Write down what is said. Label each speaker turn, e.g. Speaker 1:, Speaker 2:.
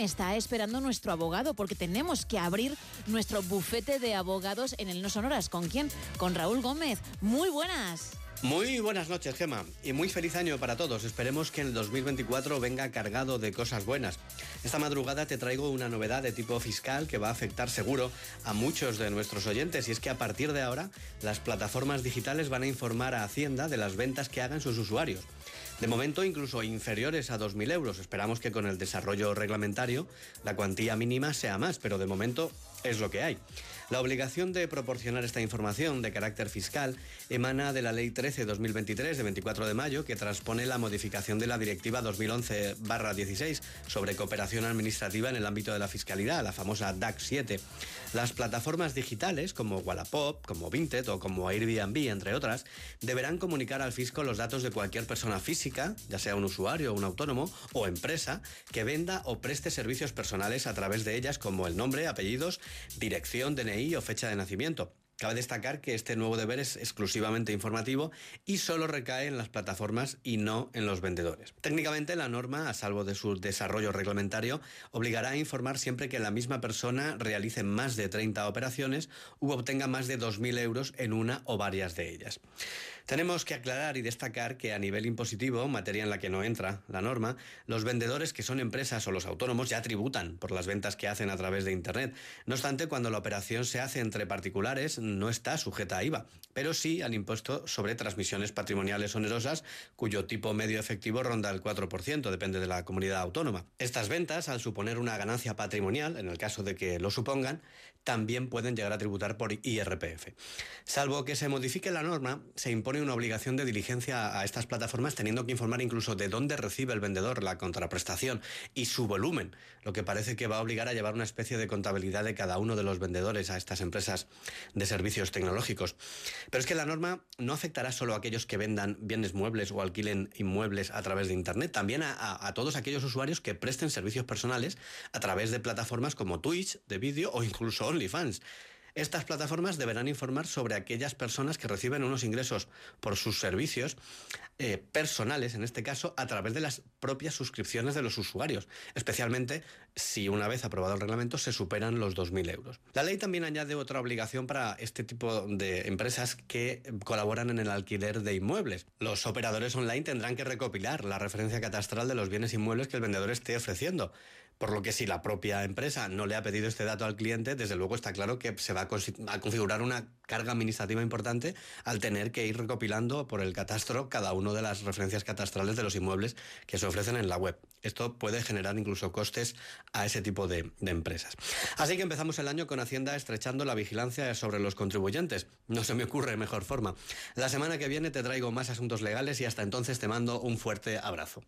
Speaker 1: está esperando nuestro abogado porque tenemos que abrir nuestro bufete de abogados en el No Sonoras. ¿Con quién? Con Raúl Gómez. Muy buenas.
Speaker 2: Muy buenas noches, Gema, y muy feliz año para todos. Esperemos que el 2024 venga cargado de cosas buenas. Esta madrugada te traigo una novedad de tipo fiscal que va a afectar seguro a muchos de nuestros oyentes, y es que a partir de ahora las plataformas digitales van a informar a Hacienda de las ventas que hagan sus usuarios. De momento incluso inferiores a 2.000 euros. Esperamos que con el desarrollo reglamentario la cuantía mínima sea más, pero de momento es lo que hay. La obligación de proporcionar esta información de carácter fiscal emana de la Ley 13-2023 de 24 de mayo que transpone la modificación de la Directiva 2011-16 sobre cooperación administrativa en el ámbito de la fiscalidad, la famosa DAC 7. Las plataformas digitales como Wallapop, como Vinted o como Airbnb, entre otras, deberán comunicar al fisco los datos de cualquier persona física, ya sea un usuario, un autónomo o empresa, que venda o preste servicios personales a través de ellas como el nombre, apellidos, dirección, DNI o fecha de nacimiento. Cabe destacar que este nuevo deber es exclusivamente informativo y solo recae en las plataformas y no en los vendedores. Técnicamente, la norma, a salvo de su desarrollo reglamentario, obligará a informar siempre que la misma persona realice más de 30 operaciones u obtenga más de 2.000 euros en una o varias de ellas. Tenemos que aclarar y destacar que a nivel impositivo, materia en la que no entra la norma, los vendedores que son empresas o los autónomos ya tributan por las ventas que hacen a través de Internet. No obstante, cuando la operación se hace entre particulares, no está sujeta a IVA, pero sí al impuesto sobre transmisiones patrimoniales onerosas, cuyo tipo medio efectivo ronda el 4%, depende de la comunidad autónoma. Estas ventas, al suponer una ganancia patrimonial, en el caso de que lo supongan, también pueden llegar a tributar por IRPF. Salvo que se modifique la norma, se impone una obligación de diligencia a estas plataformas teniendo que informar incluso de dónde recibe el vendedor la contraprestación y su volumen, lo que parece que va a obligar a llevar una especie de contabilidad de cada uno de los vendedores a estas empresas de servicios tecnológicos. Pero es que la norma no afectará solo a aquellos que vendan bienes muebles o alquilen inmuebles a través de Internet, también a, a todos aquellos usuarios que presten servicios personales a través de plataformas como Twitch, de vídeo o incluso OnlyFans. Estas plataformas deberán informar sobre aquellas personas que reciben unos ingresos por sus servicios eh, personales, en este caso, a través de las propias suscripciones de los usuarios, especialmente si una vez aprobado el reglamento se superan los 2.000 euros. La ley también añade otra obligación para este tipo de empresas que colaboran en el alquiler de inmuebles. Los operadores online tendrán que recopilar la referencia catastral de los bienes inmuebles que el vendedor esté ofreciendo, por lo que si la propia empresa no le ha pedido este dato al cliente, desde luego está claro que se va a, configurar una carga administrativa importante al tener que ir recopilando por el catastro cada una de las referencias catastrales de los inmuebles que se ofrecen en la web. Esto puede generar incluso costes a ese tipo de, de empresas. Así que empezamos el año con Hacienda estrechando la vigilancia sobre los contribuyentes. No se me ocurre mejor forma. La semana que viene te traigo más asuntos legales y hasta entonces te mando un fuerte abrazo.